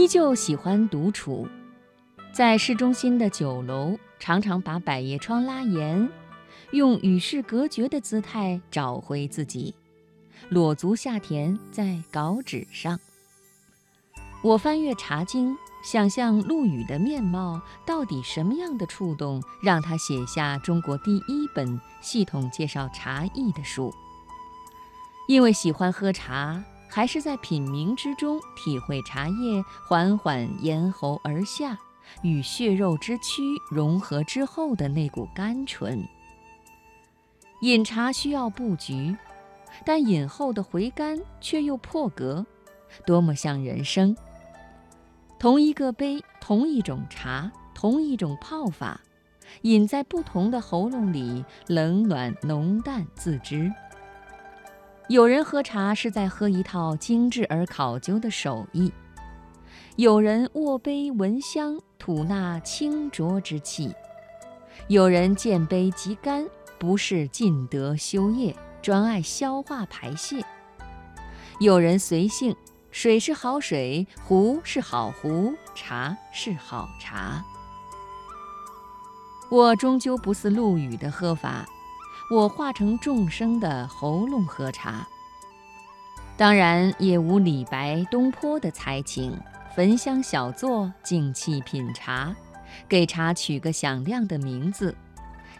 依旧喜欢独处，在市中心的酒楼，常常把百叶窗拉严，用与世隔绝的姿态找回自己，裸足下田在稿纸上。我翻阅《茶经》，想象陆羽的面貌，到底什么样的触动，让他写下中国第一本系统介绍茶艺的书？因为喜欢喝茶。还是在品茗之中体会茶叶缓缓咽喉而下，与血肉之躯融合之后的那股甘醇。饮茶需要布局，但饮后的回甘却又破格，多么像人生！同一个杯，同一种茶，同一种泡法，饮在不同的喉咙里，冷暖浓淡自知。有人喝茶是在喝一套精致而考究的手艺，有人握杯闻香吐纳清浊之气，有人见杯即干，不是尽德修业，专爱消化排泄；有人随性，水是好水，壶是好壶，茶是好茶。我终究不似陆羽的喝法。我化成众生的喉咙喝茶，当然也无李白、东坡的才情。焚香小坐，静气品茶，给茶取个响亮的名字：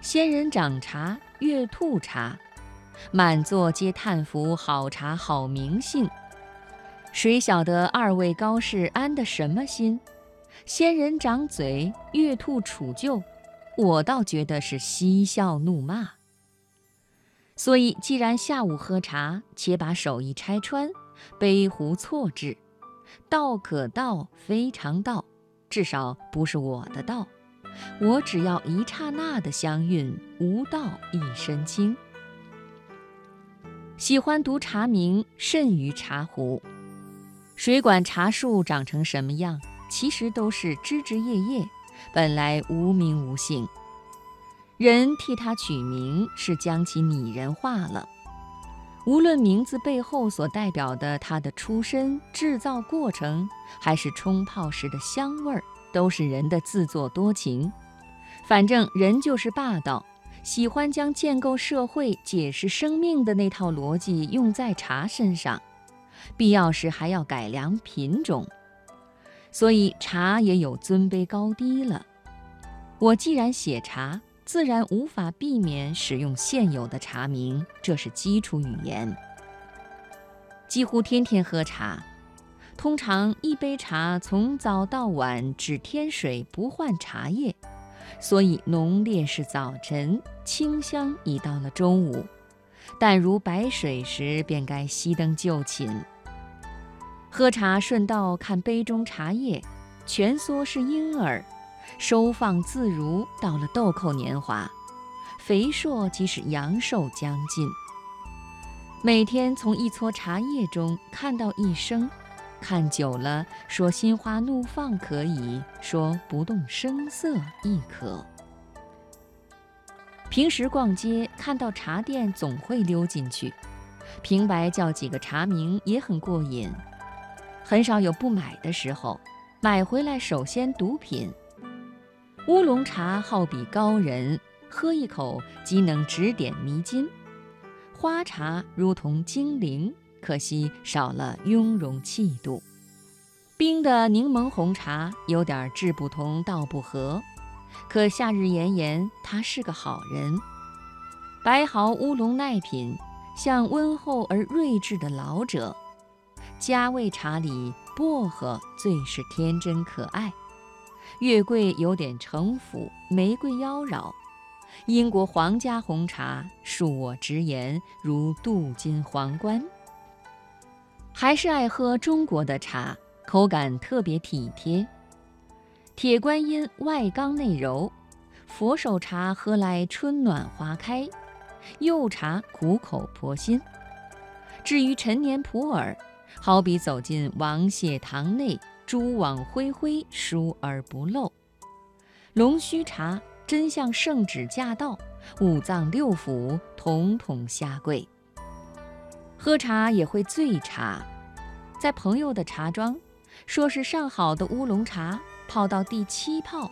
仙人掌茶、月兔茶。满座皆叹服好茶好名姓。谁晓得二位高士安的什么心？仙人掌嘴，月兔杵臼，我倒觉得是嬉笑怒骂。所以，既然下午喝茶，且把手艺拆穿，杯壶错置，道可道，非常道，至少不是我的道。我只要一刹那的香韵，无道一身轻。喜欢读茶名，甚于茶壶。谁管茶树长成什么样？其实都是枝枝叶叶，本来无名无姓。人替它取名，是将其拟人化了。无论名字背后所代表的它的出身、制造过程，还是冲泡时的香味儿，都是人的自作多情。反正人就是霸道，喜欢将建构社会、解释生命的那套逻辑用在茶身上，必要时还要改良品种。所以茶也有尊卑高低了。我既然写茶，自然无法避免使用现有的茶名，这是基础语言。几乎天天喝茶，通常一杯茶从早到晚只添水不换茶叶，所以浓烈是早晨，清香已到了中午。但如白水时，便该熄灯就寝。喝茶顺道看杯中茶叶，蜷缩是婴儿。收放自如，到了豆蔻年华，肥硕即是阳寿将近。每天从一撮茶叶中看到一生，看久了，说心花怒放可以说不动声色亦可。平时逛街看到茶店总会溜进去，平白叫几个茶名也很过瘾，很少有不买的时候，买回来首先独品。乌龙茶好比高人，喝一口即能指点迷津；花茶如同精灵，可惜少了雍容气度。冰的柠檬红茶有点志不同道不合，可夏日炎炎，他是个好人。白毫乌龙耐品，像温厚而睿智的老者。加味茶里薄荷最是天真可爱。月桂有点城府，玫瑰妖娆。英国皇家红茶，恕我直言，如镀金皇冠。还是爱喝中国的茶，口感特别体贴。铁观音外刚内柔，佛手茶喝来春暖花开，柚茶苦口婆心。至于陈年普洱，好比走进王谢堂内。蛛网恢恢，疏而不漏。龙须茶真像圣旨驾到，五脏六腑统统下跪。喝茶也会醉茶，在朋友的茶庄，说是上好的乌龙茶，泡到第七泡，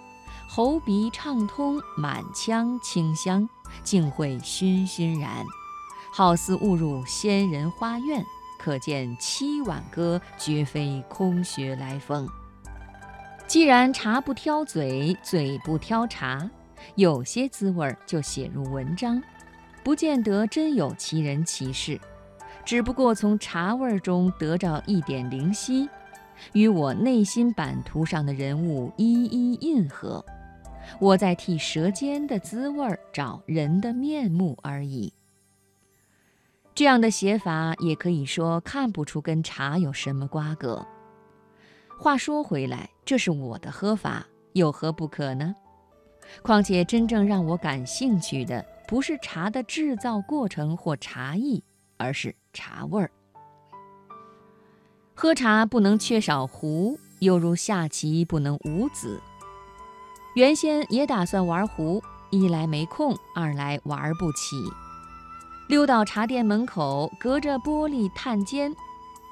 喉鼻畅通，满腔清香，竟会醺醺然，好似误入仙人花院。可见七碗歌绝非空穴来风。既然茶不挑嘴，嘴不挑茶，有些滋味就写入文章，不见得真有其人其事，只不过从茶味中得着一点灵犀，与我内心版图上的人物一一印合，我在替舌尖的滋味找人的面目而已。这样的写法也可以说看不出跟茶有什么瓜葛。话说回来，这是我的喝法，有何不可呢？况且真正让我感兴趣的，不是茶的制造过程或茶艺，而是茶味儿。喝茶不能缺少壶，犹如下棋不能无子。原先也打算玩壶，一来没空，二来玩不起。溜到茶店门口，隔着玻璃探监，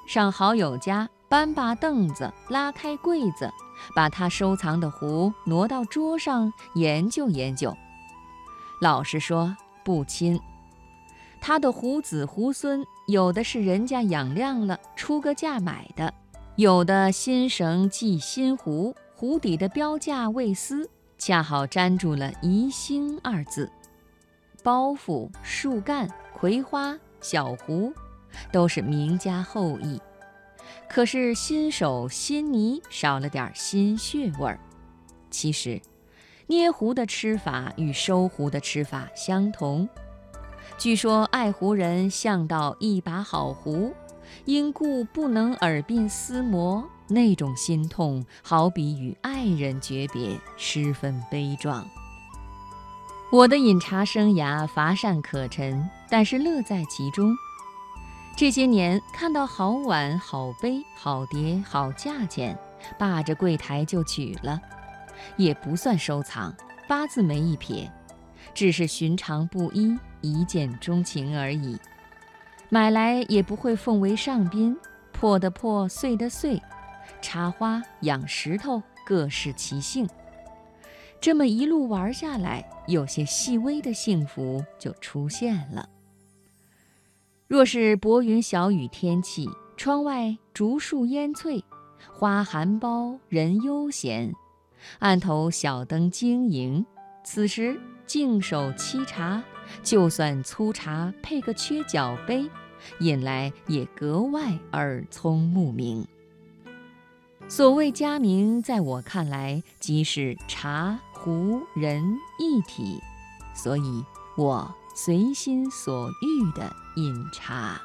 上好友家搬把凳子，拉开柜子，把他收藏的壶挪到桌上研究研究。老实说不亲，他的壶子壶孙，有的是人家养亮了出个价买的，有的新绳系新壶，壶底的标价未撕，恰好粘住了“宜兴”二字。包袱、树干、葵花、小壶，都是名家后裔。可是新手新泥少了点新血味儿。其实，捏壶的吃法与收壶的吃法相同。据说爱壶人向到一把好壶，因故不能耳鬓厮磨，那种心痛，好比与爱人诀别，十分悲壮。我的饮茶生涯乏善可陈，但是乐在其中。这些年看到好碗、好杯、好碟、好价钱，霸着柜台就取了，也不算收藏，八字没一撇，只是寻常不一，一见钟情而已。买来也不会奉为上宾，破的破，碎的碎，插花、养石头，各适其性。这么一路玩下来，有些细微的幸福就出现了。若是薄云小雨天气，窗外竹树烟翠，花含苞，人悠闲，案头小灯晶莹，此时静手沏茶，就算粗茶配个缺角杯，引来也格外耳聪目明。所谓佳茗，在我看来即是茶无人一体，所以我随心所欲的饮茶。